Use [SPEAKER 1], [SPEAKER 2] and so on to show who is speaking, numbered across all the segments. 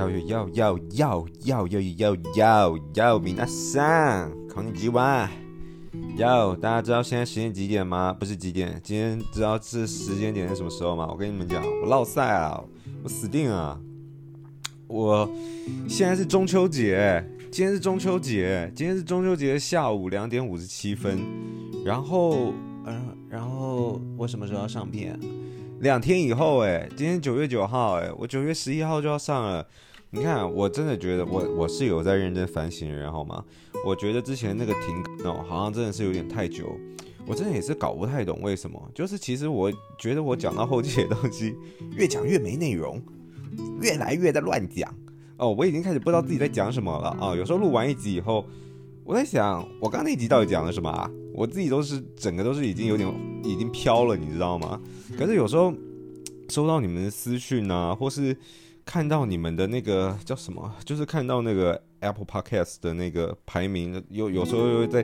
[SPEAKER 1] 要要要要要要要要要米娜桑，こんにちは。要大家知道现在时间几点吗？不是几点，今天知道这时间点是什么时候吗？我跟你们讲，我落赛啊，我死定了。我现在是中秋节，今天是中秋节，今天是中秋节下午两点五十七分。然后，嗯、呃，然后我什么时候要上片？两天以后，哎，今天九月九号，哎，我九月十一号就要上了。 你看，我真的觉得我我是有在认真反省的人，好吗？我觉得之前那个停哦，好像真的是有点太久。我真的也是搞不太懂为什么，就是其实我觉得我讲到后期的东西越讲越没内容，越来越在乱讲哦。我已经开始不知道自己在讲什么了啊。有时候录完一集以后，我在想，我刚刚那集到底讲了什么啊？我自己都是整个都是已经有点已经飘了，你知道吗？可是有时候收到你们的私讯啊，或是看到你们的那个叫什么，就是看到那个 Apple Podcast 的那个排名，有有时候又会在，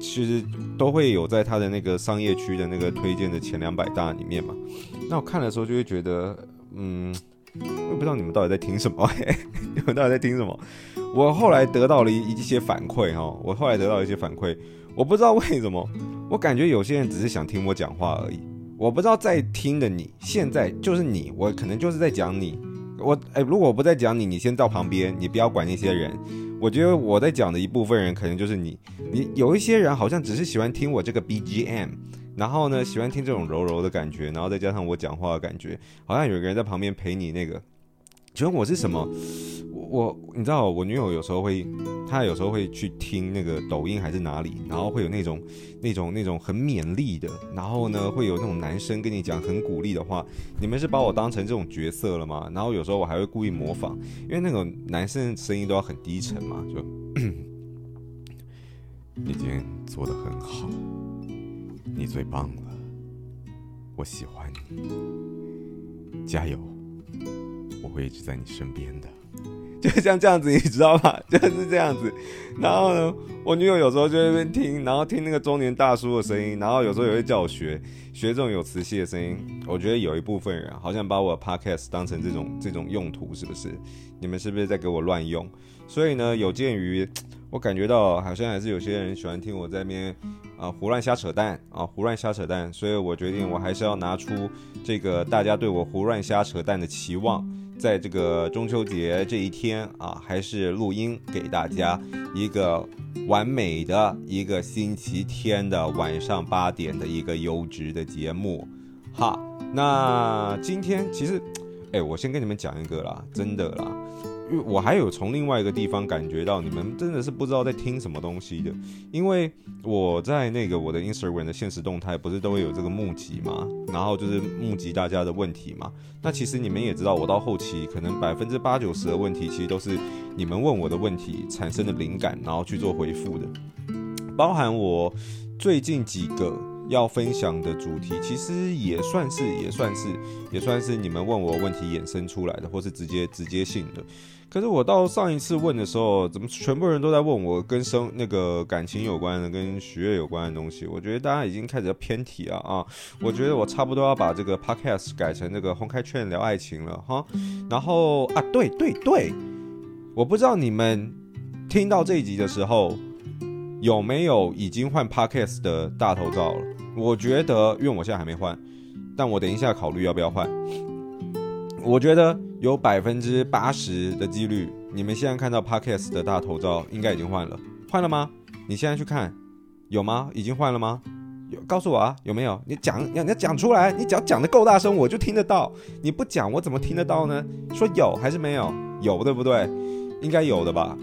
[SPEAKER 1] 其实都会有在他的那个商业区的那个推荐的前两百大里面嘛。那我看的时候就会觉得，嗯，我也不知道你们到底在听什么，嘿，你们到底在听什么？我后来得到了一一些反馈哈，我后来得到一些反馈。我不知道为什么，我感觉有些人只是想听我讲话而已。我不知道在听的你，现在就是你，我可能就是在讲你。我哎，如果我不再讲你，你先到旁边，你不要管那些人。我觉得我在讲的一部分人，可能就是你。你有一些人好像只是喜欢听我这个 BGM，然后呢，喜欢听这种柔柔的感觉，然后再加上我讲话的感觉，好像有个人在旁边陪你那个。请问我是什么？我你知道，我女友有时候会，她有时候会去听那个抖音还是哪里，然后会有那种那种那种很勉励的，然后呢会有那种男生跟你讲很鼓励的话。你们是把我当成这种角色了吗？然后有时候我还会故意模仿，因为那种男生声音都要很低沉嘛，就你今天做的很好，你最棒了，我喜欢你，加油。我会一直在你身边的，就像这样子，你知道吧？就是这样子。然后呢，我女友有时候就在那边听，然后听那个中年大叔的声音，然后有时候也会叫我学学这种有磁性的声音。我觉得有一部分人好像把我的 podcast 当成这种这种用途，是不是？你们是不是在给我乱用？所以呢，有鉴于我感觉到好像还是有些人喜欢听我在那边啊胡乱瞎扯淡啊胡乱瞎扯淡，所以我决定我还是要拿出这个大家对我胡乱瞎扯淡的期望。在这个中秋节这一天啊，还是录音给大家一个完美的一个星期天的晚上八点的一个优质的节目，好。那今天其实，哎，我先跟你们讲一个啦，真的啦。因为我还有从另外一个地方感觉到你们真的是不知道在听什么东西的，因为我在那个我的 Instagram 的现实动态不是都会有这个募集嘛，然后就是募集大家的问题嘛。那其实你们也知道，我到后期可能百分之八九十的问题其实都是你们问我的问题产生的灵感，然后去做回复的，包含我最近几个要分享的主题，其实也算是也算是也算是你们问我问题衍生出来的，或是直接直接性的。可是我到上一次问的时候，怎么全部人都在问我跟生那个感情有关的、跟学业有关的东西？我觉得大家已经开始要偏题了啊！我觉得我差不多要把这个 podcast 改成那个红开圈聊爱情了哈。然后啊，对对对，我不知道你们听到这一集的时候有没有已经换 podcast 的大头照了？我觉得，因为我现在还没换，但我等一下考虑要不要换。我觉得。有百分之八十的几率，你们现在看到 Parkes 的大头照应该已经换了，换了吗？你现在去看，有吗？已经换了吗？有，告诉我啊，有没有？你讲，你要讲出来，你只要讲的够大声，我就听得到。你不讲，我怎么听得到呢？说有还是没有？有，对不对？应该有的吧。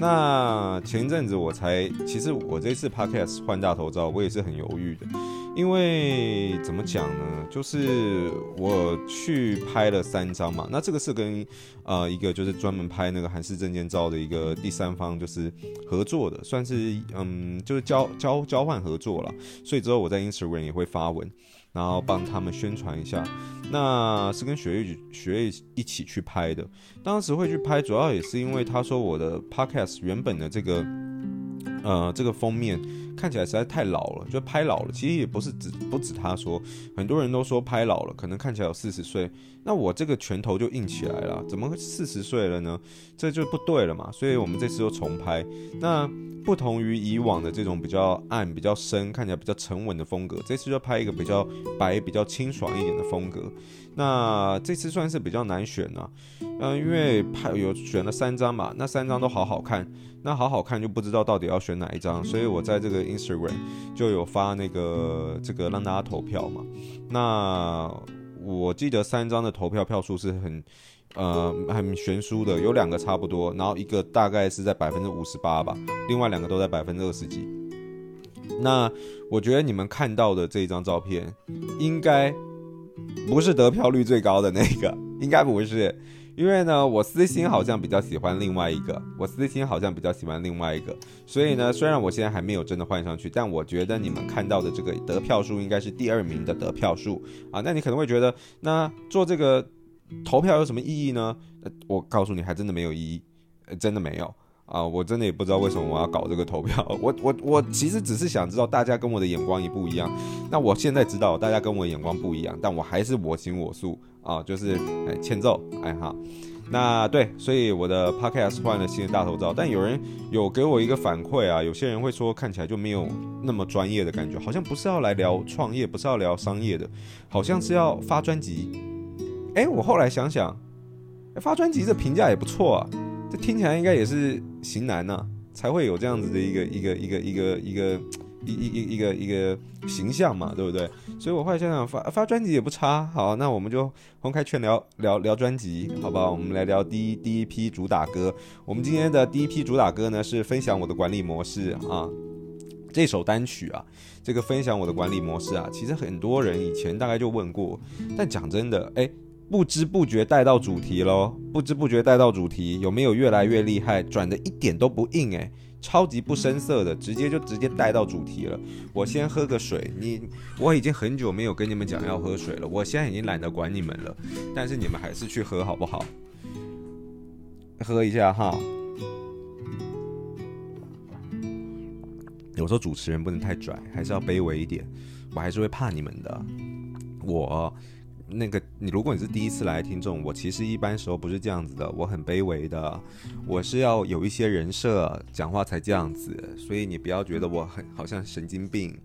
[SPEAKER 1] 那前一阵子我才，其实我这次 Podcast 换大头照，我也是很犹豫的。因为怎么讲呢？就是我去拍了三张嘛，那这个是跟呃一个就是专门拍那个韩式证件照的一个第三方就是合作的，算是嗯就是交交交换合作了。所以之后我在 Instagram 也会发文，然后帮他们宣传一下。那是跟雪域雪域一起去拍的，当时会去拍，主要也是因为他说我的 Podcast 原本的这个。呃，这个封面看起来实在太老了，就拍老了。其实也不是只不止他说，很多人都说拍老了，可能看起来有四十岁。那我这个拳头就硬起来了，怎么会四十岁了呢？这就不对了嘛。所以我们这次又重拍。那不同于以往的这种比较暗、比较深、看起来比较沉稳的风格，这次就拍一个比较白、比较清爽一点的风格。那这次算是比较难选呢、啊，嗯、因为拍有选了三张嘛，那三张都好好看，那好好看就不知道到底要选哪一张，所以我在这个 Instagram 就有发那个这个让大家投票嘛。那我记得三张的投票票数是很呃很悬殊的，有两个差不多，然后一个大概是在百分之五十八吧，另外两个都在百分之二十几。那我觉得你们看到的这一张照片应该。不是得票率最高的那个，应该不是，因为呢，我私心好像比较喜欢另外一个，我私心好像比较喜欢另外一个，所以呢，虽然我现在还没有真的换上去，但我觉得你们看到的这个得票数应该是第二名的得票数啊。那你可能会觉得，那做这个投票有什么意义呢？我告诉你，还真的没有意义，真的没有。啊，我真的也不知道为什么我要搞这个投票。我我我其实只是想知道大家跟我的眼光一不一样。那我现在知道大家跟我的眼光不一样，但我还是我行我素啊，就是哎欠揍哎哈。那对，所以我的 podcast 换了新的大头照，但有人有给我一个反馈啊，有些人会说看起来就没有那么专业的感觉，好像不是要来聊创业，不是要聊商业的，好像是要发专辑。哎，我后来想想，发专辑这评价也不错啊。这听起来应该也是型男呐、才会有这样子的一个一个一个一个一个一一一一个一个形象嘛，对不对？所以我后来想想发发专辑也不差。好，那我们就公开劝聊聊聊专辑，好不好？我们来聊第一第一批主打歌。我们今天的第一批主打歌呢是分享我的管理模式啊，这首单曲啊，这个分享我的管理模式啊，其实很多人以前大概就问过，但讲真的，哎。不知不觉带到主题喽，不知不觉带到主题，有没有越来越厉害？转的一点都不硬诶，超级不生涩的，直接就直接带到主题了。我先喝个水，你我已经很久没有跟你们讲要喝水了，我现在已经懒得管你们了，但是你们还是去喝好不好？喝一下哈。有时候主持人不能太拽，还是要卑微一点，我还是会怕你们的，我。那个，你如果你是第一次来听众，我其实一般时候不是这样子的，我很卑微的，我是要有一些人设，讲话才这样子，所以你不要觉得我很好像神经病，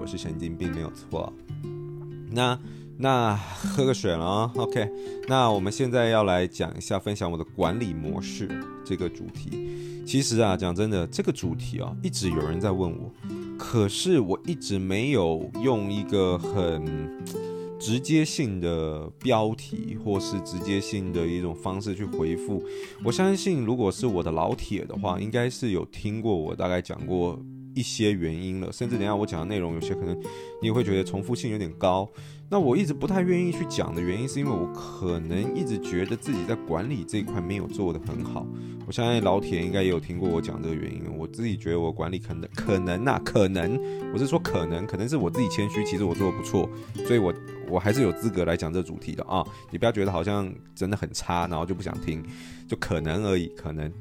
[SPEAKER 1] 我是神经病没有错。那那喝个水了，OK，那我们现在要来讲一下，分享我的管理模式这个主题。其实啊，讲真的，这个主题啊，一直有人在问我，可是我一直没有用一个很。直接性的标题，或是直接性的一种方式去回复，我相信，如果是我的老铁的话，应该是有听过我大概讲过一些原因了，甚至等下我讲的内容，有些可能你会觉得重复性有点高。那我一直不太愿意去讲的原因，是因为我可能一直觉得自己在管理这一块没有做得很好。我相信老铁应该也有听过我讲这个原因。我自己觉得我管理可能可能呐、可能我是说可能，可能是我自己谦虚，其实我做的不错，所以我我还是有资格来讲这主题的啊。你不要觉得好像真的很差，然后就不想听，就可能而已，可能。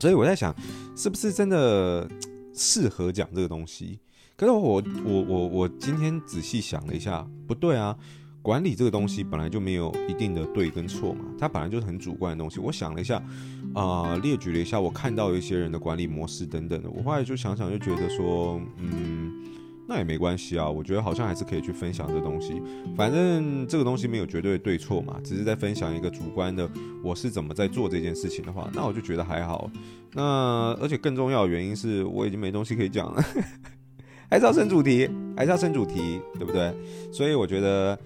[SPEAKER 1] 所以我在想，是不是真的适合讲这个东西？可是我我我我今天仔细想了一下，不对啊，管理这个东西本来就没有一定的对跟错嘛，它本来就是很主观的东西。我想了一下，啊、列举了一下，我看到一些人的管理模式等等的，我后来就想想就觉得说，嗯，那也没关系啊，我觉得好像还是可以去分享这东西，反正这个东西没有绝对的对错嘛，只是在分享一个主观的我是怎么在做这件事情的话，那我就觉得还好。那而且更重要的原因是我已经没东西可以讲了。还是要升主题，还是要升主题，对不对？所以我觉得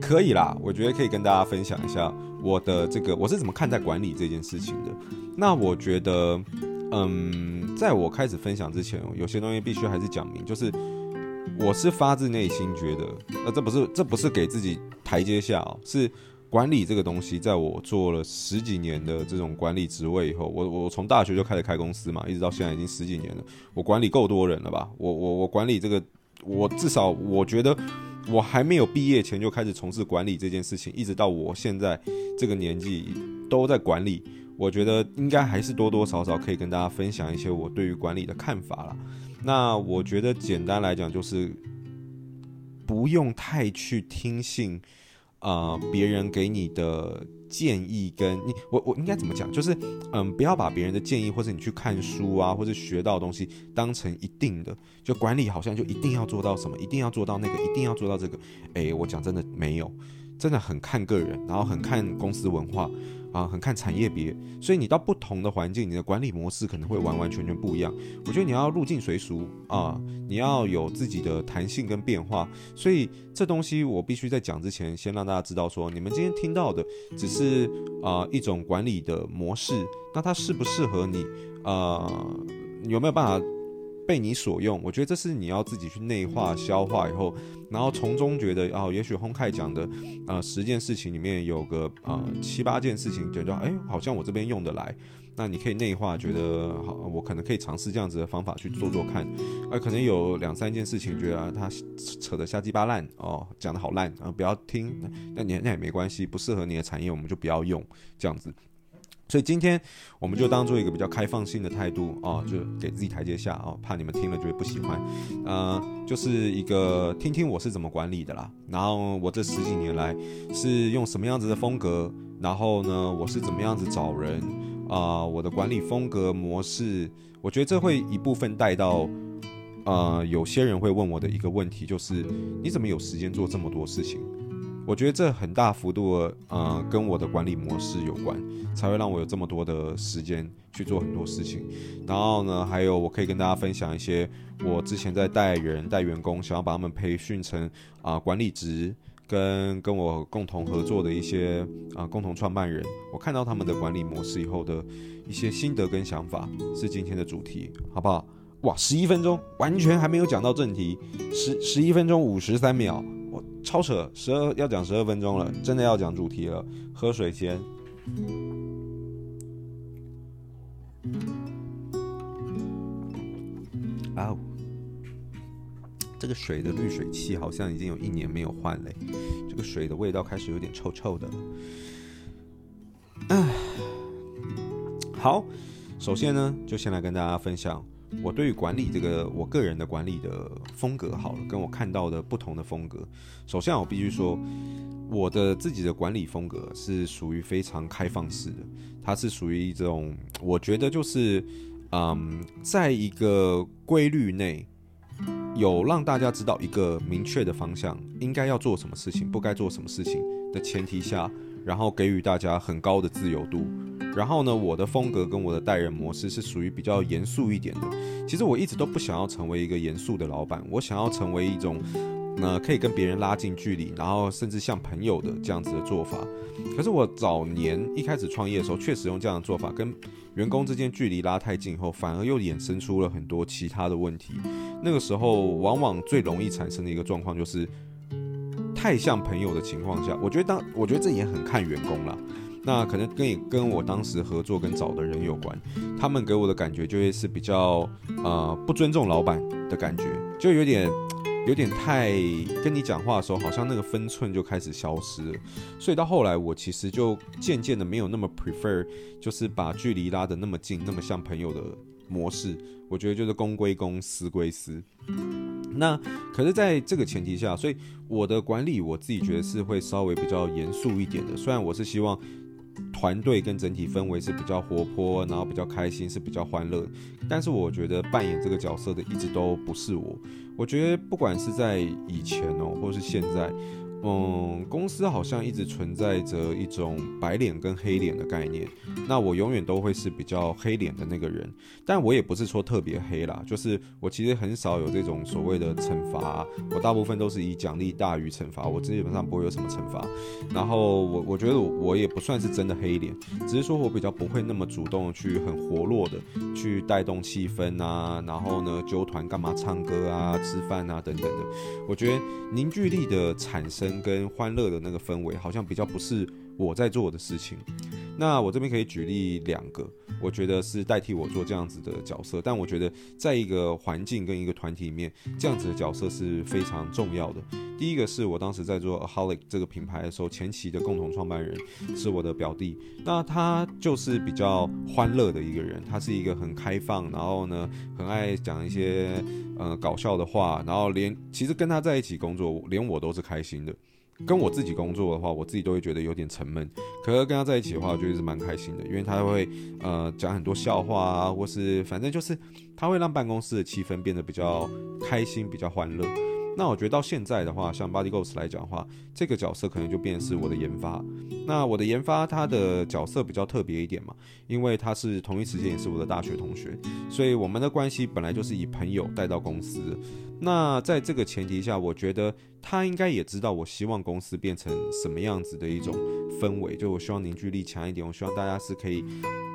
[SPEAKER 1] 可以啦。我觉得可以跟大家分享一下我的这个我是怎么看待管理这件事情的。那我觉得，嗯，在我开始分享之前，有些东西必须还是讲明，就是我是发自内心觉得，呃，这不是这不是给自己台阶下哦，是。管理这个东西，在我做了十几年的这种管理职位以后，我我从大学就开始开公司嘛，一直到现在已经十几年了。我管理够多人了吧？我我我管理这个，我至少我觉得我还没有毕业前就开始从事管理这件事情，一直到我现在这个年纪都在管理。我觉得应该还是多多少少可以跟大家分享一些我对于管理的看法啦。那我觉得简单来讲就是，不用太去听信呃别人给你的建议，跟你我我应该怎么讲？就是嗯，不要把别人的建议或者你去看书啊，或者学到的东西当成一定的。就管理好像就一定要做到什么，一定要做到那个，一定要做到这个。哎，我讲真的没有。真的很看个人，然后很看公司文化啊，很看产业别，所以你到不同的环境，你的管理模式可能会完完全全不一样。我觉得你要入境随俗啊，你要有自己的弹性跟变化。所以这东西我必须在讲之前，先让大家知道说，你们今天听到的只是啊一种管理的模式，那它适不适合你啊？有没有办法？被你所用，我觉得这是你要自己去内化、消化以后，然后从中觉得哦，也许 Hon Kai 讲的，呃，十件事情里面有个呃七八件事情，觉得哎，好像我这边用得来，那你可以内化，觉得好，我可能可以尝试这样子的方法去做做看，呃，可能有两三件事情觉得、啊、他扯得瞎鸡巴烂哦，讲得好烂啊、不要听，那你那也没关系，不适合你的产业，我们就不要用这样子。所以今天我们就当做一个比较开放性的态度啊，就给自己台阶下啊，怕你们听了就会不喜欢，呃，就是一个听听我是怎么管理的啦。然后我这十几年来是用什么样子的风格，然后呢，我是怎么样子找人啊，我的管理风格模式，我觉得这会一部分带到，呃，有些人会问我的一个问题就是，你怎么有时间做这么多事情？我觉得这很大幅度的，呃，跟我的管理模式有关，才会让我有这么多的时间去做很多事情。然后呢，还有我可以跟大家分享一些我之前在带人、带员工，想要把他们培训成啊、管理职，跟跟我共同合作的一些啊、共同创办人，我看到他们的管理模式以后的一些心得跟想法，是今天的主题，好不好？哇，十一分钟，完全还没有讲到正题，十十一分钟五十三秒。超扯，十二要讲十二分钟了，真的要讲主题了。喝水先。啊、哦，这个水的滤水器好像已经有一年没有换嘞，这个水的味道开始有点臭臭的了。唉，好，首先呢，就先来跟大家分享。我对于管理这个，我个人的管理的风格好了，跟我看到的不同的风格。首先，我必须说，我的自己的管理风格是属于非常开放式的，它是属于一种，我觉得就是，嗯，在一个规律内，有让大家知道一个明确的方向，应该要做什么事情，不该做什么事情的前提下，然后给予大家很高的自由度。然后呢，我的风格跟我的待人模式是属于比较严肃一点的。其实我一直都不想要成为一个严肃的老板，我想要成为一种，呃，可以跟别人拉近距离，然后甚至像朋友的这样子的做法。可是我早年一开始创业的时候，确实用这样的做法，跟员工之间距离拉太近后，反而又衍生出了很多其他的问题。那个时候，往往最容易产生的一个状况就是，太像朋友的情况下，我觉得当我觉得这也很看员工啦。那可能跟你跟我当时合作跟找的人有关，他们给我的感觉就会是比较呃不尊重老板的感觉，就有点有点太跟你讲话的时候，好像那个分寸就开始消失了。所以到后来，我其实就渐渐的没有那么 prefer，就是把距离拉得那么近，那么像朋友的模式。我觉得就是公归公，私归私。那可是在这个前提下，所以我的管理我自己觉得是会稍微比较严肃一点的。虽然我是希望。团队跟整体氛围是比较活泼，然后比较开心，是比较欢乐。但是我觉得扮演这个角色的一直都不是我。我觉得不管是在以前哦，或是现在。嗯，公司好像一直存在着一种白脸跟黑脸的概念。那我永远都会是比较黑脸的那个人，但我也不是说特别黑啦，就是我其实很少有这种所谓的惩罚，我大部分都是以奖励大于惩罚，我基本上不会有什么惩罚。然后我我觉得我我也不算是真的黑脸，只是说我比较不会那么主动去很活络的去带动气氛啊，然后呢揪团干嘛唱歌啊、吃饭啊等等的。我觉得凝聚力的产生。跟欢乐的那个氛围，好像比较不是我在做的事情。
[SPEAKER 2] 那我这边可以举例两个，我觉得是代替我做这样子的角色。但我觉得在一个环境跟一个团体里面，这样子的角色是非常重要的。第一个是我当时在做 Aholic 这个品牌的时候，前期的共同创办人是我的表弟。那他就是比较欢乐的一个人，他是一个很开放，然后呢，很爱讲一些呃搞笑的话，然后连其实跟他在一起工作，连我都是开心的。跟我自己工作的话，我自己都会觉得有点沉闷。可是跟他在一起的话，我觉得是蛮开心的，因为他会呃讲很多笑话啊，或是反正就是他会让办公室的气氛变得比较开心、比较欢乐。那我觉得到现在的话，像 Body Ghost 来讲的话，这个角色可能就变成是我的研发。那我的研发他的角色比较特别一点嘛，因为他是同一时间也是我的大学同学，所以我们的关系本来就是以朋友带到公司。那在这个前提下，我觉得他应该也知道我希望公司变成什么样子的一种氛围，就我希望凝聚力强一点，我希望大家是可以，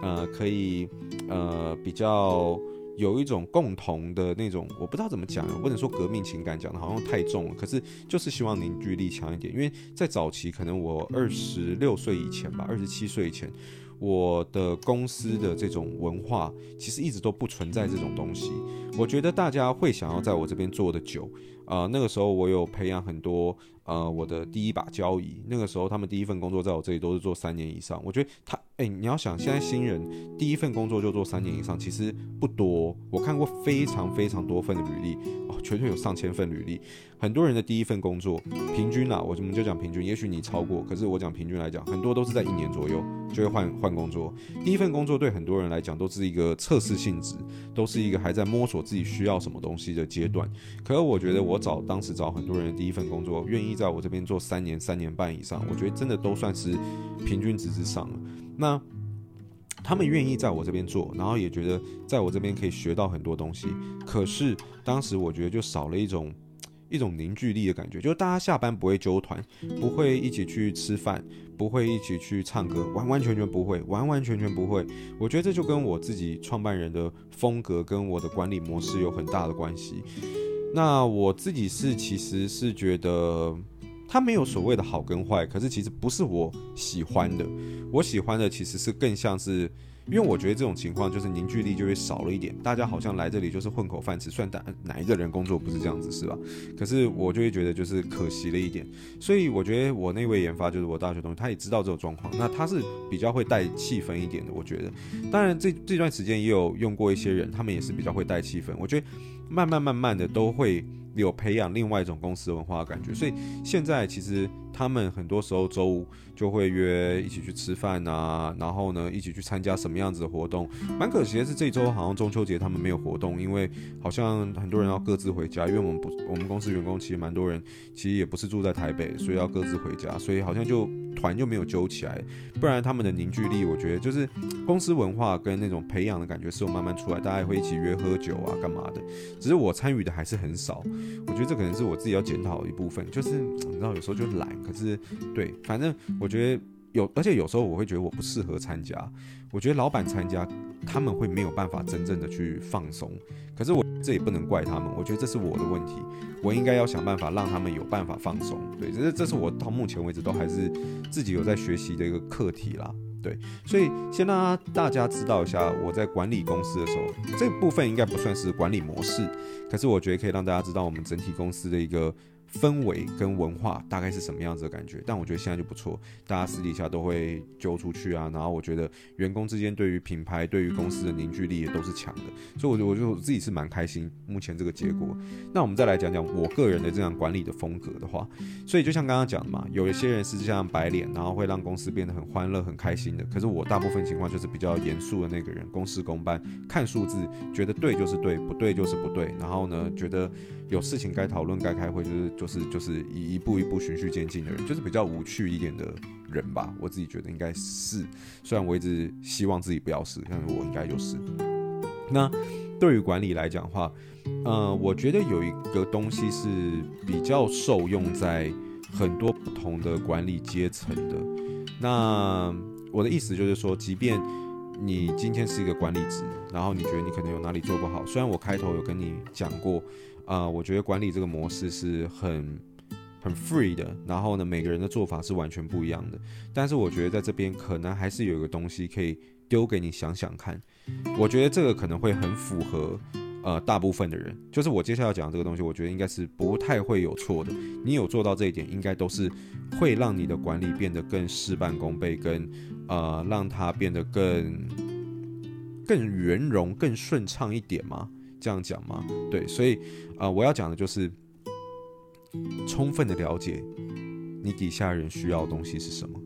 [SPEAKER 2] 呃，可以，呃，比较有一种共同的那种，我不知道怎么讲，我不能说革命情感讲的好像太重了，可是就是希望凝聚力强一点，因为在早期可能我二十六岁以前吧，二十七岁以前。我的公司的这种文化其实一直都不存在这种东西。我觉得大家会想要在我这边做的久，呃，那个时候我有培养很多呃我的第一把交椅。那个时候他们第一份工作在我这里都是做三年以上。我觉得他，哎，你要想现在新人第一份工作就做三年以上，其实不多。我看过非常非常多份的履历，哦，绝对有上千份履历。很多人的第一份工作平均啊，我们就讲平均，也许你超过，可是我讲平均来讲，很多都是在一年左右就会换换工作。第一份工作对很多人来讲都是一个测试性质，都是一个还在摸索自己需要什么东西的阶段。可是我觉得我找当时找很多人的第一份工作，愿意在我这边做三年、三年半以上，我觉得真的都算是平均值之上了。那他们愿意在我这边做，然后也觉得在我这边可以学到很多东西。可是当时我觉得就少了一种。一种凝聚力的感觉，就是大家下班不会揪团，不会一起去吃饭，不会一起去唱歌，完完全全不会，完完全全不会。我觉得这就跟我自己创办人的风格跟我的管理模式有很大的关系。那我自己是其实是觉得他没有所谓的好跟坏，可是其实不是我喜欢的。我喜欢的其实是更像是。因为我觉得这种情况就是凝聚力就会少了一点，大家好像来这里就是混口饭吃，算哪哪一个人工作不是这样子是吧？可是我就会觉得就是可惜了一点，所以我觉得我那位研发就是我大学同学，他也知道这种状况，那他是比较会带气氛一点的，我觉得。当然这这段时间也有用过一些人，他们也是比较会带气氛，我觉得慢慢慢慢的都会有培养另外一种公司文化的感觉，所以现在其实。他们很多时候周五就会约一起去吃饭啊，然后呢，一起去参加什么样子的活动。蛮可惜的是，这周好像中秋节他们没有活动，因为好像很多人要各自回家。因为我们不，我们公司员工其实蛮多人，其实也不是住在台北，所以要各自回家，所以好像就团就没有揪起来。不然他们的凝聚力，我觉得就是公司文化跟那种培养的感觉是有慢慢出来，大家也会一起约喝酒啊，干嘛的。只是我参与的还是很少，我觉得这可能是我自己要检讨的一部分，就是你知道有时候就懒。可是，对，反正我觉得有，而且有时候我会觉得我不适合参加。我觉得老板参加，他们会没有办法真正的去放松。可是我这也不能怪他们，我觉得这是我的问题，我应该要想办法让他们有办法放松。对，这是这是我到目前为止都还是自己有在学习的一个课题啦。对，所以先让大家知道一下我在管理公司的时候，这部分应该不算是管理模式，可是我觉得可以让大家知道我们整体公司的一个。氛围跟文化大概是什么样子的感觉？但我觉得现在就不错，大家私底下都会揪出去啊。然后我觉得员工之间对于品牌、对于公司的凝聚力也都是强的，所以我觉得我就自己是蛮开心目前这个结果。那我们再来讲讲我个人的这样管理的风格的话，所以就像刚刚讲的嘛，有一些人是像白脸，然后会让公司变得很欢乐、很开心的。可是我大部分情况就是比较严肃的那个人，公事公办，看数字，觉得对就是对，不对就是不对。然后呢，觉得有事情该讨论、该开会就是。就是就是一一步一步循序渐进的人，就是比较无趣一点的人吧。我自己觉得应该是，虽然我一直希望自己不要是，但是我应该就是。那对于管理来讲的话，呃，我觉得有一个东西是比较受用在很多不同的管理阶层的。那我的意思就是说，即便你今天是一个管理职，然后你觉得你可能有哪里做不好，虽然我开头有跟你讲过。啊、我觉得管理这个模式是很很 free 的，然后呢，每个人的做法是完全不一样的。但是我觉得在这边可能还是有一个东西可以丢给你想想看。我觉得这个可能会很符合呃大部分的人，就是我接下来要讲这个东西，我觉得应该是不太会有错的。你有做到这一点，应该都是会让你的管理变得更事半功倍，跟呃让它变得更更圆融、更顺畅一点吗？这样讲吗？对，所以呃我要讲的就是。充分的了解你底下人需要的东西是什么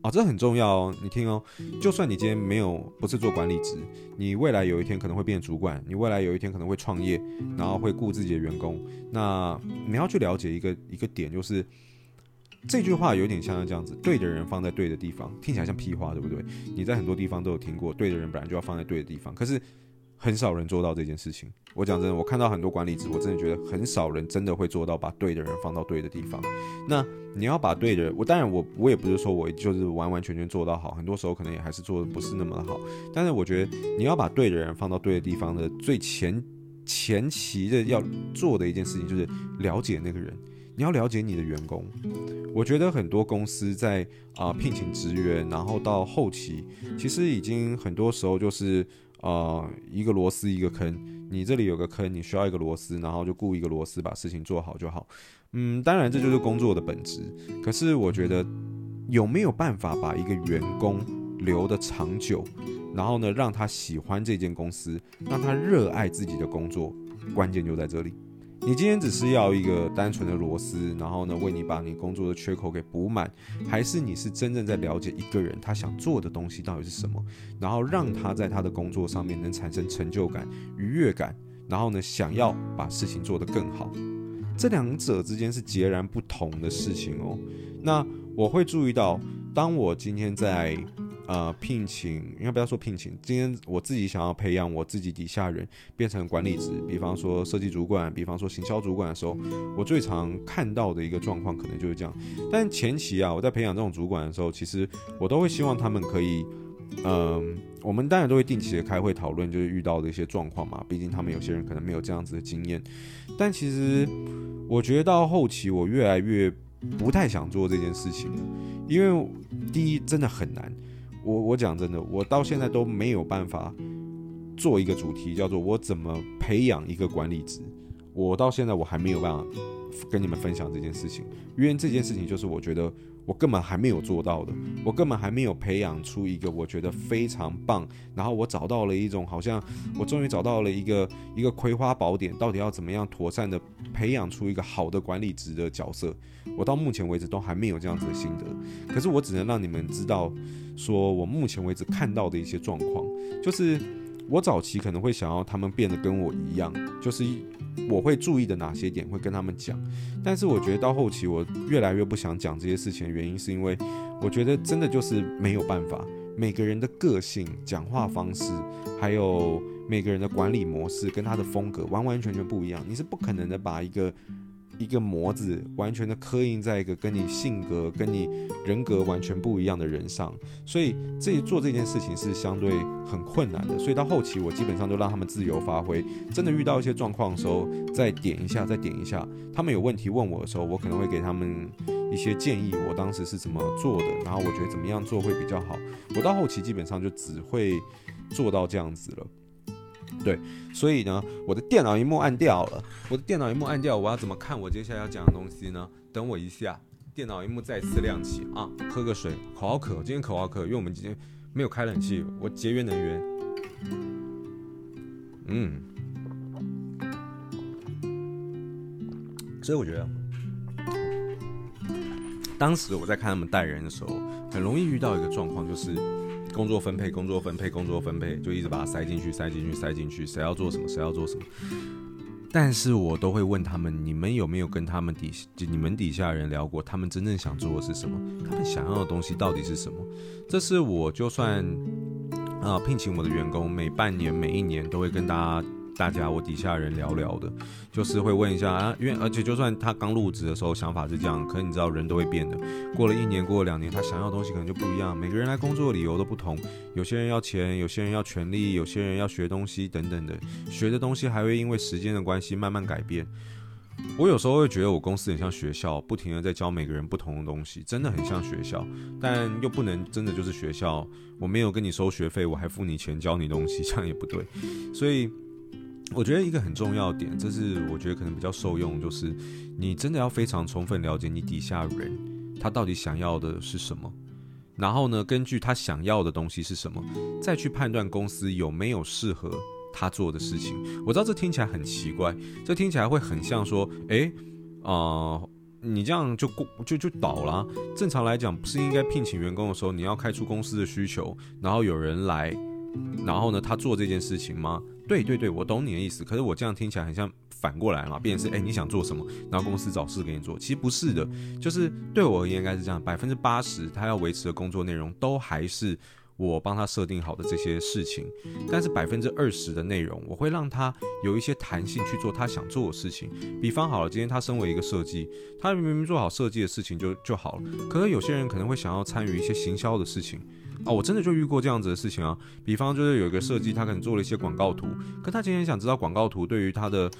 [SPEAKER 2] 啊，这很重要哦。你听哦，就算你今天没有不是做管理职，你未来有一天可能会变主管，你未来有一天可能会创业，然后会雇自己的员工。那你要去了解一个一个点，就是这句话有点像这样子：对的人放在对的地方，听起来像屁话，对不对？你在很多地方都有听过，对的人本来就要放在对的地方，可是。很少人做到这件事情。我讲真的，我看到很多管理职，我真的觉得很少人真的会做到把对的人放到对的地方。那你要把对的人，我当然我我也不是说我就是完完全全做到好，很多时候可能也还是做的不是那么的好。但是我觉得你要把对的人放到对的地方的最前前期的要做的一件事情就是了解那个人，你要了解你的员工。我觉得很多公司在啊、聘请职员，然后到后期，其实已经很多时候就是。啊、呃，一个螺丝一个坑，你这里有个坑，你需要一个螺丝，然后就雇一个螺丝把事情做好就好。嗯，当然这就是工作的本质。可是我觉得有没有办法把一个员工留得长久，然后呢，让他喜欢这间公司，让他热爱自己的工作，关键就在这里。你今天只是要一个单纯的螺丝，然后呢，为你把你工作的缺口给补满，还是你是真正在了解一个人他想做的东西到底是什么，然后让他在他的工作上面能产生成就感、愉悦感，然后呢，想要把事情做得更好，这两者之间是截然不同的事情哦。那我会注意到，当我今天在。呃，聘请应该不要说聘请。今天我自己想要培养我自己底下人变成管理职，比方说设计主管，比方说行销主管的时候，我最常看到的一个状况可能就是这样。但前期啊，我在培养这种主管的时候，其实我都会希望他们可以，嗯、我们当然都会定期的开会讨论，就是遇到的一些状况嘛。毕竟他们有些人可能没有这样子的经验。但其实我觉得到后期，我越来越不太想做这件事情了，因为第一真的很难。我我讲真的，我到现在都没有办法做一个主题，叫做我怎么培养一个管理职。我到现在我还没有办法跟你们分享这件事情，因为这件事情就是我觉得。我根本还没有做到的，我根本还没有培养出一个我觉得非常棒，然后我找到了一种好像我终于找到了一个一个葵花宝典，到底要怎么样妥善的培养出一个好的管理职的角色，我到目前为止都还没有这样子的心得。可是我只能让你们知道，说我目前为止看到的一些状况，就是我早期可能会想要他们变得跟我一样，就是。我会注意的哪些点会跟他们讲，但是我觉得到后期我越来越不想讲这些事情的原因，是因为我觉得真的就是没有办法，每个人的个性、讲话方式，还有每个人的管理模式跟他的风格完完全全不一样，你是不可能的把一个。一个模子完全的刻印在一个跟你性格、跟你人格完全不一样的人上，所以这做这件事情是相对很困难的。所以到后期，我基本上都让他们自由发挥。真的遇到一些状况的时候，再点一下，再点一下。他们有问题问我的时候，我可能会给他们一些建议。我当时是怎么做的，然后我觉得怎么样做会比较好。我到后期基本上就只会做到这样子了。对，所以呢，我的电脑荧幕暗掉了。我的电脑荧幕暗掉，我要怎么看我接下来要讲的东西呢？等我一下，电脑荧幕再次亮起啊！喝个水，口好渴，今天口好渴，因为我们今天没有开冷气，我节约能源。嗯，所以我觉得，当时我在看他们带人的时候，很容易遇到一个状况，就是。工作分配，工作分配，工作分配，就一直把它塞进去，塞进去，塞进去。谁要做什么，谁要做什么。但是我都会问他们：你们有没有跟他们底就你们底下人聊过？他们真正想做的是什么？他们想要的东西到底是什么？这是我就算啊、聘请我的员工，每半年、每一年都会跟大家。大家，我底下人聊聊的，就是会问一下啊，因为而且就算他刚入职的时候想法是这样，可你知道人都会变的。过了一年，过了两年，他想要的东西可能就不一样。每个人来工作的理由都不同，有些人要钱，有些人要权力，有些人要学东西等等的。学的东西还会因为时间的关系慢慢改变。我有时候会觉得我公司很像学校，不停的在教每个人不同的东西，真的很像学校，但又不能真的就是学校。我没有跟你收学费，我还付你钱教你东西，这样也不对。所以我觉得一个很重要的点，这是我觉得可能比较受用，就是你真的要非常充分了解你底下人他到底想要的是什么，然后呢，根据他想要的东西是什么，再去判断公司有没有适合。他做的事情，我知道这听起来很奇怪，这听起来会很像说，诶，啊、你这样就过就就倒了。正常来讲，不是应该聘请员工的时候，你要开出公司的需求，然后有人来，然后呢，他做这件事情吗？对对对，我懂你的意思。可是我这样听起来很像反过来嘛，变成是，诶，你想做什么，然后公司找事给你做。其实不是的，就是对我而言应该是这样，百分之八十他要维持的工作内容都还是。我帮他设定好的这些事情，但是百分之二十的内容，我会让他有一些弹性去做他想做的事情。比方好了，今天他身为一个设计，他明明做好设计的事情就就好了。可是有些人可能会想要参与一些行销的事情啊，我真的就遇过这样子的事情啊。比方就是有一个设计，他可能做了一些广告图，可他今天想知道广告图对于他的。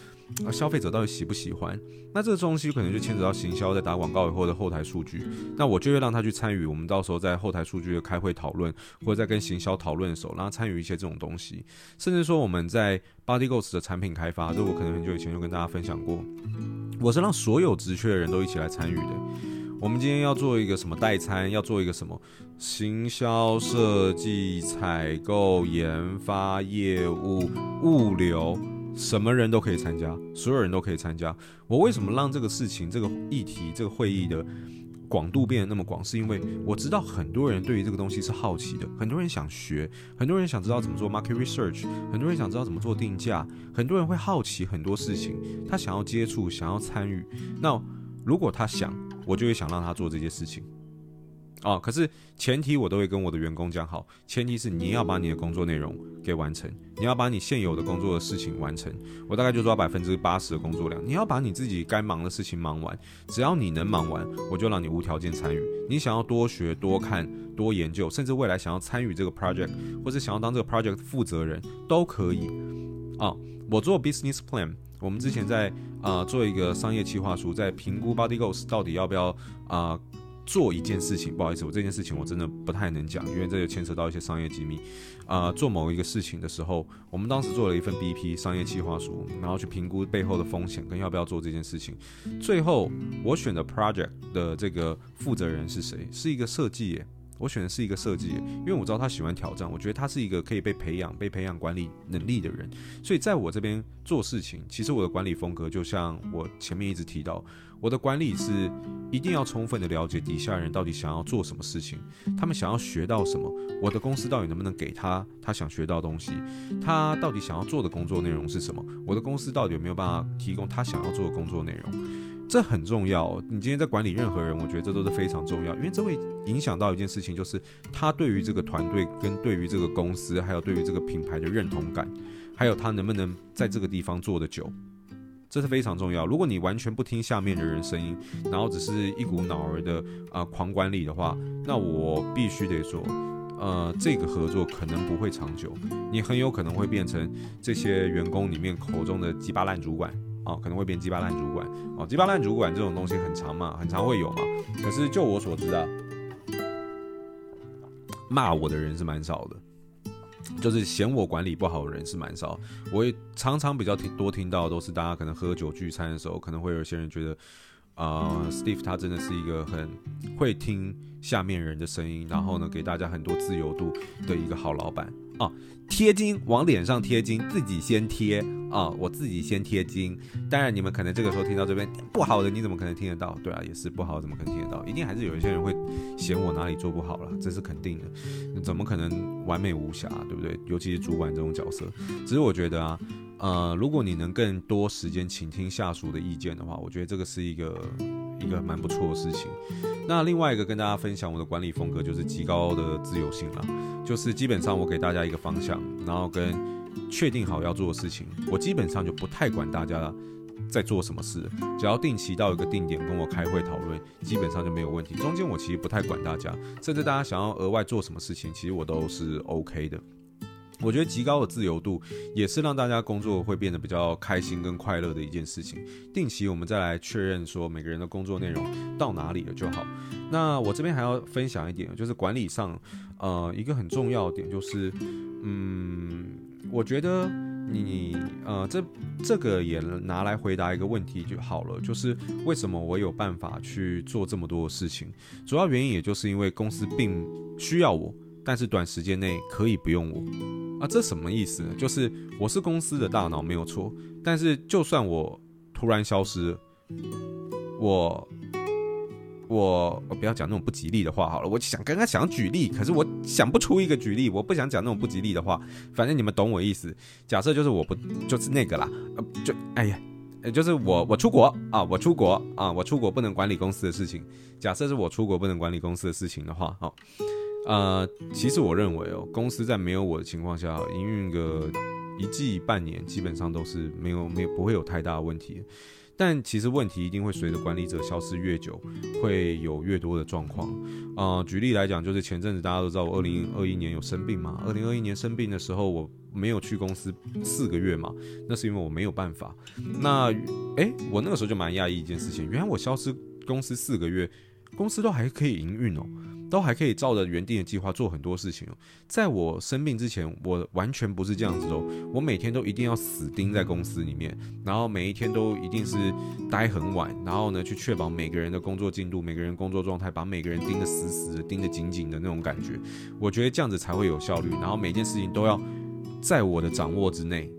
[SPEAKER 2] 消费者到底喜不喜欢？那这个东西可能就牵扯到行销，在打广告以后的后台数据。那我就会让他去参与，我们到时候在后台数据的开会讨论，或者在跟行销讨论的时候，让他参与一些这种东西。甚至说我们在 Body Ghost 的产品开发，这我可能很久以前就跟大家分享过。我是让所有职缺的人都一起来参与的。我们今天要做一个什么代餐，要做一个什么行销、设计、采购、研发、业务、物流。什么人都可以参加，所有人都可以参加。我为什么让这个事情、这个议题、这个会议的广度变得那么广？是因为我知道很多人对于这个东西是好奇的，很多人想学，很多人想知道怎么做 market research，很多人想知道怎么做定价，很多人会好奇很多事情，他想要接触，想要参与。那如果他想，我就会想让他做这些事情。哦，可是前提我都会跟我的员工讲好，前提是你要把你的工作内容给完成，你要把你现有的工作的事情完成。我大概就抓百分之八十的工作量，你要把你自己该忙的事情忙完。只要你能忙完，我就让你无条件参与。你想要多学、多看、多研究，甚至未来想要参与这个 project，或者想要当这个 project 负责人，都可以。哦，我做 business plan，我们之前在啊、做一个商业计划书，在评估 Body Ghost 到底要不要啊。做一件事情，不好意思，我这件事情我真的不太能讲，因为这就牵扯到一些商业机密。啊、做某一个事情的时候，我们当时做了一份 BP 商业计划书，然后去评估背后的风险跟要不要做这件事情。最后，我选的 project 的这个负责人是谁？是一个设计耶。我选的是一个设计，因为我知道他喜欢挑战，我觉得他是一个可以被培养、被培养管理能力的人，所以在我这边做事情，其实我的管理风格就像我前面一直提到，我的管理是一定要充分的了解底下人到底想要做什么事情，他们想要学到什么，我的公司到底能不能给他他想学到东西，他到底想要做的工作内容是什么，我的公司到底有没有办法提供他想要做的工作内容。这很重要。你今天在管理任何人，我觉得这都是非常重要，因为这会影响到一件事情，就是他对于这个团队、跟对于这个公司，还有对于这个品牌的认同感，还有他能不能在这个地方做得久，这是非常重要。如果你完全不听下面的人声音，然后只是一股脑儿的啊、狂管理的话，那我必须得说，呃，这个合作可能不会长久，你很有可能会变成这些员工里面口中的鸡巴烂主管。哦，可能会变鸡巴烂主管哦，鸡巴烂主管这种东西很常嘛，很常会有嘛。可是就我所知啊，骂我的人是蛮少的，就是嫌我管理不好的人是蛮少。我也常常比较听多听到，都是大家可能喝酒聚餐的时候，可能会有些人觉得，啊、，Steve 他真的是一个很会听下面人的声音，然后呢，给大家很多自由度的一个好老板啊。贴金往脸上贴金，自己先贴啊！我自己先贴金。当然，你们可能这个时候听到这边不好的，你怎么可能听得到？对啊，也是不好，怎么可能听得到？一定还是有一些人会嫌我哪里做不好了，这是肯定的。怎么可能完美无瑕，对不对？尤其是主管这种角色。只是我觉得啊，呃，如果你能更多时间倾听下属的意见的话，我觉得这个是一个一个蛮不错的事情。那另外一个跟大家分享我的管理风格，就是极高的自由性了。就是基本上我给大家一个方向，然后跟确定好要做的事情，我基本上就不太管大家在做什么事，只要定期到一个定点跟我开会讨论，基本上就没有问题。中间我其实不太管大家，甚至大家想要额外做什么事情，其实我都是 OK 的。我觉得极高的自由度也是让大家工作会变得比较开心跟快乐的一件事情。定期我们再来确认说每个人的工作内容到哪里了就好。那我这边还要分享一点，就是管理上，呃，一个很重要的点就是，嗯，我觉得你呃，这这个也拿来回答一个问题就好了，就是为什么我有办法去做这么多事情？主要原因也就是因为公司并需要我，但是短时间内可以不用我。啊，这什么意思呢？就是我是公司的大脑没有错，但是就算我突然消失，我我我不要讲那种不吉利的话好了。我想刚刚想举例，可是我想不出一个举例。我不想讲那种不吉利的话，反正你们懂我意思。假设就是我不就是那个啦，就哎呀，就是我我出国啊，我出国啊，我出国不能管理公司的事情。假设是我出国不能管理公司的事情的话，好。呃，其实我认为哦，公司在没有我的情况下，营运个一季半年，基本上都是没有没有不会有太大的问题。但其实问题一定会随着管理者消失越久，会有越多的状况。呃，举例来讲，就是前阵子大家都知道我二零二一年有生病嘛，二零二一年生病的时候我没有去公司四个月嘛，那是因为我没有办法。那诶，我那个时候就蛮讶异一件事情，原来我消失公司四个月，公司都还可以营运哦。都还可以照着原定的计划做很多事情。在我生病之前，我完全不是这样子哦。我每天都一定要死盯在公司里面，然后每一天都一定是待很晚，然后呢，去确保每个人的工作进度、每个人工作状态，把每个人盯得死死的、盯得紧紧的那种感觉。我觉得这样子才会有效率，然后每件事情都要在我的掌握之内。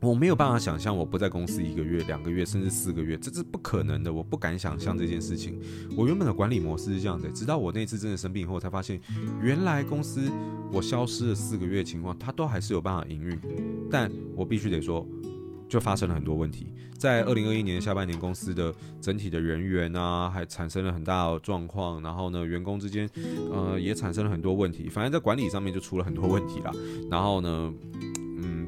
[SPEAKER 2] 我没有办法想象我不在公司一个月、两个月，甚至四个月，这是不可能的。我不敢想象这件事情。我原本的管理模式是这样的，直到我那次真的生病以后，才发现原来公司我消失了四个月的情况，它都还是有办法营运。但我必须得说，就发生了很多问题。在二零二一年下半年，公司的整体的人员啊，还产生了很大的状况。然后呢，员工之间，呃，也产生了很多问题。反正在管理上面就出了很多问题啦。然后呢，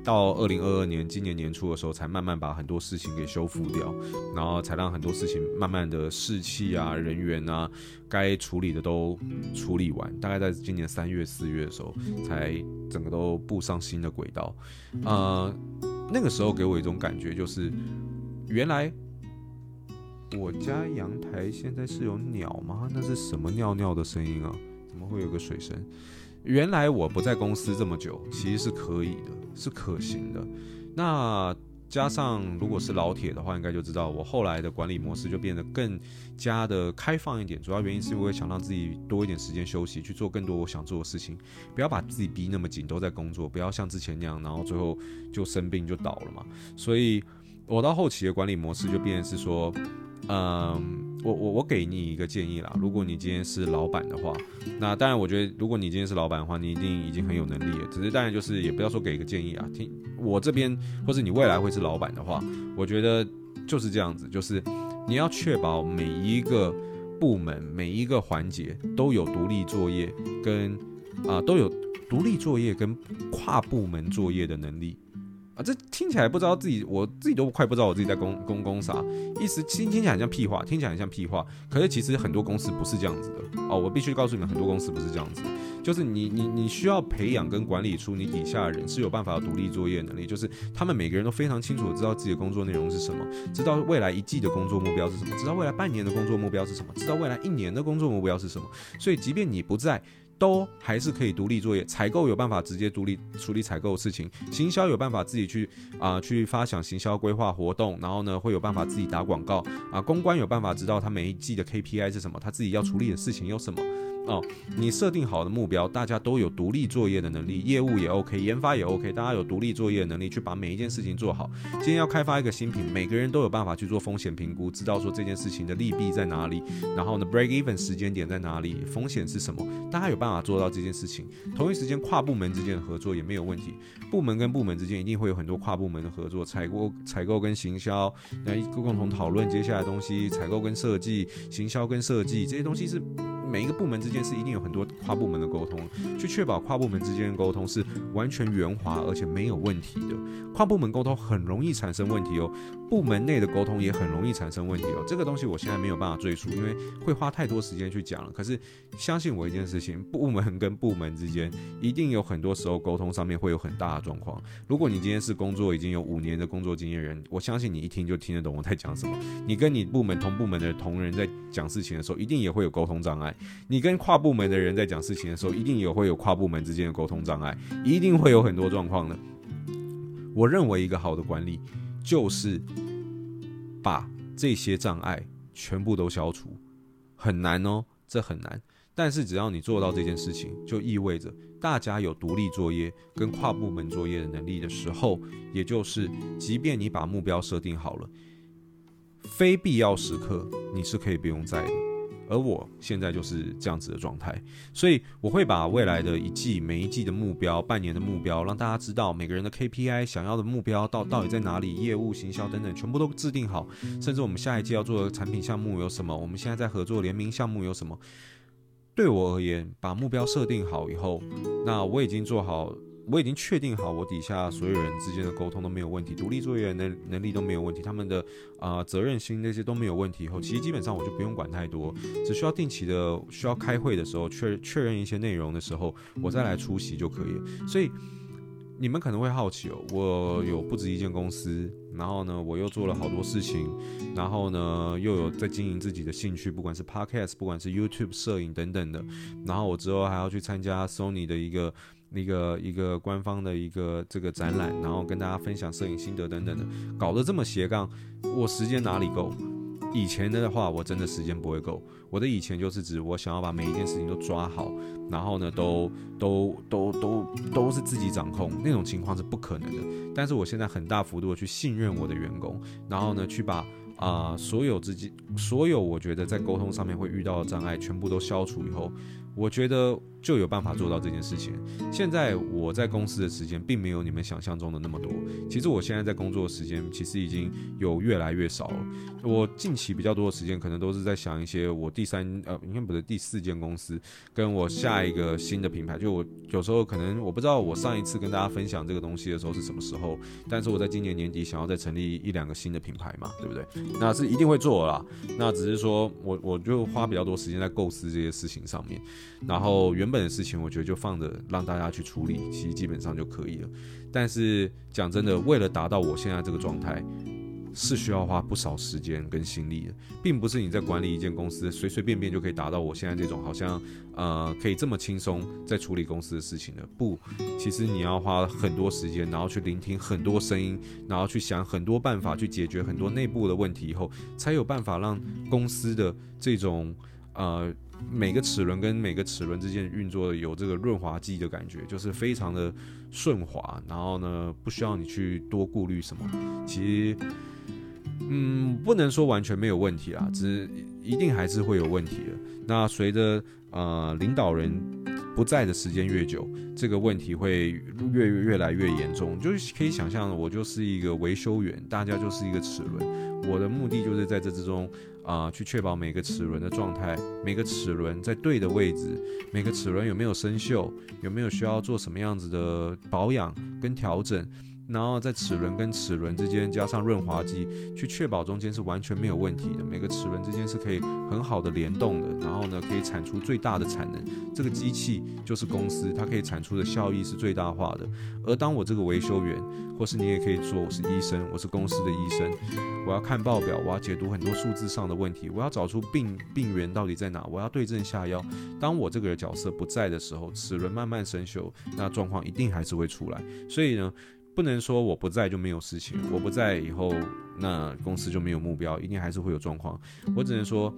[SPEAKER 2] 到二零二二年今年年初的时候，才慢慢把很多事情给修复掉，然后才让很多事情慢慢的士气啊、人员啊，该处理的都处理完。大概在今年三月、四月的时候，才整个都步上新的轨道。呃，那个时候给我一种感觉，就是原来我家阳台现在是有鸟吗？那是什么尿尿的声音啊？怎么会有个水声？原来我不在公司这么久，其实是可以的，是可行的。那加上如果是老铁的话，应该就知道我后来的管理模式就变得更加的开放一点。主要原因是因为想让自己多一点时间休息，去做更多我想做的事情，不要把自己逼那么紧，都在工作，不要像之前那样，然后最后就生病就倒了嘛。所以我到后期的管理模式就变成是说。嗯，我我我给你一个建议啦。如果你今天是老板的话，那当然，我觉得如果你今天是老板的话，你一定已经很有能力了。只是当然就是也不要说给一个建议啊。听我这边，或者你未来会是老板的话，我觉得就是这样子，就是你要确保每一个部门、每一个环节都有独立作业跟啊、都有独立作业跟跨部门作业的能力。啊，这听起来不知道自己，我自己都快不知道我自己在公公公啥意思，听听起来很像屁话，听起来很像屁话。可是其实很多公司不是这样子的哦，我必须告诉你们，很多公司不是这样子，就是你你你需要培养跟管理出你底下的人是有办法独立作业能力，就是他们每个人都非常清楚的知道自己的工作内容是什么，知道未来一季的工作目标是什么，知道未来半年的工作目标是什么，知道未来一年的工作目标是什么。所以即便你不在。都还是可以独立作业，采购有办法直接独立处理采购的事情，行销有办法自己去啊、去发想行销规划活动，然后呢会有办法自己打广告啊，公关有办法知道他每一季的 KPI 是什么，他自己要处理的事情有什么。哦，你设定好的目标，大家都有独立作业的能力，业务也 OK，研发也 OK，大家有独立作业的能力去把每一件事情做好。今天要开发一个新品，每个人都有办法去做风险评估，知道说这件事情的利弊在哪里，然后呢，break even 时间点在哪里，风险是什么，大家有办法做到这件事情。同一时间跨部门之间的合作也没有问题，部门跟部门之间一定会有很多跨部门的合作，采购、采购跟行销，那一个共同讨论接下来东西，采购跟设计，行销跟设计这些东西是。每一个部门之间是一定有很多跨部门的沟通，去确保跨部门之间的沟通是完全圆滑而且没有问题的。跨部门沟通很容易产生问题哦，部门内的沟通也很容易产生问题哦。这个东西我现在没有办法赘述，因为会花太多时间去讲了。可是相信我一件事情，部门跟部门之间一定有很多时候沟通上面会有很大的状况。如果你今天是工作已经有五年的工作经验人，我相信你一听就听得懂我在讲什么。你跟你部门同部门的同仁在讲事情的时候，一定也会有沟通障碍。你跟跨部门的人在讲事情的时候，一定也会有跨部门之间的沟通障碍，一定会有很多状况的。我认为一个好的管理，就是把这些障碍全部都消除，很难哦，这很难。但是只要你做到这件事情，就意味着大家有独立作业跟跨部门作业的能力的时候，也就是，即便你把目标设定好了，非必要时刻你是可以不用在的。而我现在就是这样子的状态，所以我会把未来的一季、每一季的目标、半年的目标，让大家知道每个人的 KPI、想要的目标到到底在哪里，业务、行销等等，全部都制定好。甚至我们下一季要做的产品项目有什么？我们现在在合作联名项目有什么？对我而言，把目标设定好以后，那我已经做好。我已经确定好，我底下所有人之间的沟通都没有问题，独立作业能能力都没有问题，他们的啊、责任心那些都没有问题以后，其实基本上我就不用管太多，只需要定期的需要开会的时候确确认一些内容的时候，我再来出席就可以。所以你们可能会好奇哦，我有不止一间公司，然后呢，我又做了好多事情，然后呢，又有在经营自己的兴趣，不管是 Podcast，不管是 YouTube 摄影等等的，然后我之后还要去参加 Sony 的一个。一个一个官方的一个这个展览，然后跟大家分享摄影心得等等的，搞得这么斜杠，我时间哪里够？以前的话，我真的时间不会够。我的以前就是指我想要把每一件事情都抓好，然后呢，都都都都都是自己掌控，那种情况是不可能的。但是我现在很大幅度的去信任我的员工，然后呢，去把啊、所有自己所有我觉得在沟通上面会遇到的障碍全部都消除以后。我觉得就有办法做到这件事情。现在我在公司的时间并没有你们想象中的那么多。其实我现在在工作的时间其实已经有越来越少了。我近期比较多的时间可能都是在想一些我第三呃，应该不是第四间公司，跟我下一个新的品牌。就我有时候可能我不知道我上一次跟大家分享这个东西的时候是什么时候，但是我在今年年底想要再成立一两个新的品牌嘛，对不对？那是一定会做啦。那只是说我我就花比较多时间在构思这些事情上面。然后原本的事情，我觉得就放着让大家去处理，其实基本上就可以了。但是讲真的，为了达到我现在这个状态，是需要花不少时间跟心力的，并不是你在管理一间公司随随便便就可以达到我现在这种好像呃可以这么轻松在处理公司的事情的。不，其实你要花很多时间，然后去聆听很多声音，然后去想很多办法去解决很多内部的问题以后，才有办法让公司的这种呃。每个齿轮跟每个齿轮之间运作有这个润滑剂的感觉，就是非常的顺滑，然后呢，不需要你去多顾虑什么。其实，嗯，不能说完全没有问题啦，只是一定还是会有问题的。那随着呃领导人不在的时间越久，这个问题会越越来越严重。就是可以想象，我就是一个维修员，大家就是一个齿轮，我的目的就是在这之中。啊、去确保每个齿轮的状态，每个齿轮在对的位置，每个齿轮有没有生锈，有没有需要做什么样子的保养跟调整。然后在齿轮跟齿轮之间加上润滑剂，去确保中间是完全没有问题的。每个齿轮之间是可以很好的联动的，然后呢，可以产出最大的产能。这个机器就是公司，它可以产出的效益是最大化的。而当我这个维修员，或是你也可以说我是医生，我是公司的医生，我要看报表，我要解读很多数字上的问题，我要找出病病源到底在哪，我要对症下药。当我这个角色不在的时候，齿轮慢慢生锈，那状况一定还是会出来。所以呢。不能说我不在就没有事情，我不在以后，那公司就没有目标，一定还是会有状况。我只能说，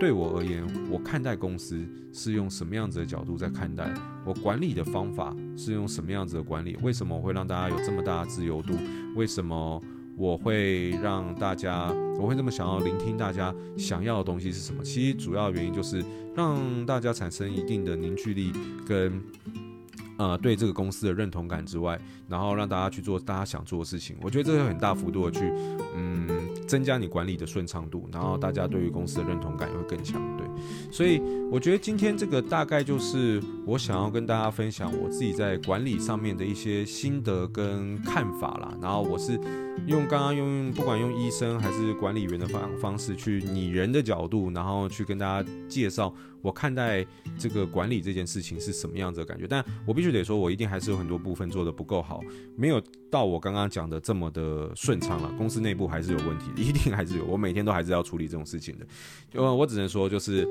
[SPEAKER 2] 对我而言，我看待公司是用什么样子的角度在看待，我管理的方法是用什么样子的管理。为什么我会让大家有这么大的自由度？为什么我会让大家，我会这么想要聆听大家想要的东西是什么？其实主要原因就是让大家产生一定的凝聚力跟。呃，对这个公司的认同感之外，然后让大家去做大家想做的事情，我觉得这会很大幅度的去，嗯，增加你管理的顺畅度，然后大家对于公司的认同感也会更强，对。所以我觉得今天这个大概就是我想要跟大家分享我自己在管理上面的一些心得跟看法啦。然后我是用刚刚用不管用医生还是管理员的方方式去拟人的角度，然后去跟大家介绍我看待这个管理这件事情是什么样子的感觉。但我必须得说，我一定还是有很多部分做得不够好，没有到我刚刚讲的这么的顺畅了。公司内部还是有问题的，一定还是有，我每天都还是要处理这种事情的。就我只能说，就是。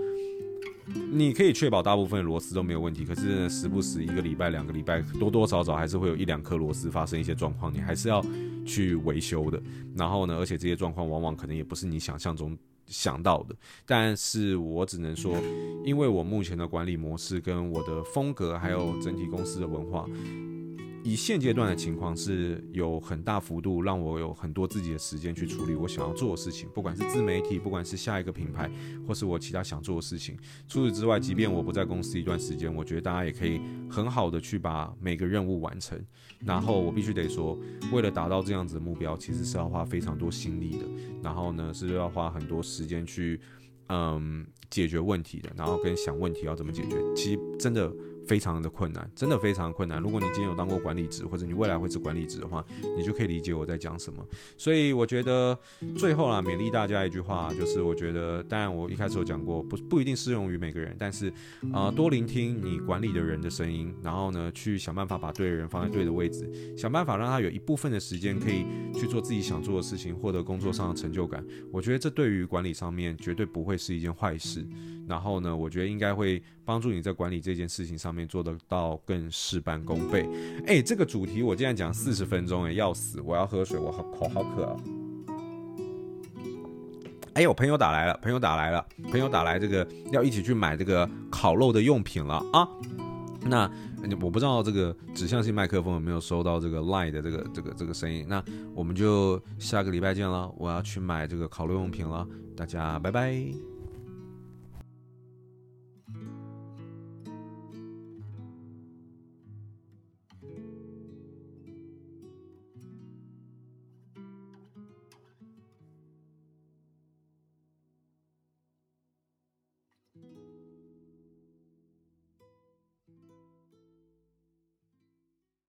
[SPEAKER 2] 你可以确保大部分螺丝都没有问题，可是时不时一个礼拜、两个礼拜，多多少少还是会有一两颗螺丝发生一些状况，你还是要去维修的。然后呢，而且这些状况往往可能也不是你想象中想到的。但是我只能说，因为我目前的管理模式跟我的风格，还有整体公司的文化。以现阶段的情况是有很大幅度让我有很多自己的时间去处理我想要做的事情，不管是自媒体，不管是下一个品牌，或是我其他想做的事情。除此之外，即便我不在公司一段时间，我觉得大家也可以很好的去把每个任务完成。然后我必须得说，为了达到这样子的目标，其实是要花非常多心力的。然后呢，是要花很多时间去嗯解决问题的，然后跟想问题要怎么解决。其实真的。非常的困难，真的非常困难。如果你今天有当过管理职，或者你未来会是管理职的话，你就可以理解我在讲什么。所以我觉得最后啦，勉励大家一句话，就是我觉得，当然我一开始有讲过，不不一定适用于每个人，但是啊、多聆听你管理的人的声音，然后呢，去想办法把对的人放在对的位置，想办法让他有一部分的时间可以去做自己想做的事情，获得工作上的成就感。我觉得这对于管理上面绝对不会是一件坏事。然后呢，我觉得应该会帮助你在管理这件事情上面做得到更事半功倍。哎，这个主题我竟然讲四十分钟，哎，要死！我要喝水，我好口好渴啊。哎，我朋友打来了，朋友打来了，朋友打来，这个要一起去买这个烤肉的用品了啊。那我不知道这个指向性麦克风有没有收到这个 line 的这个这个这个声音。那我们就下个礼拜见了，我要去买这个烤肉用品了，大家拜拜。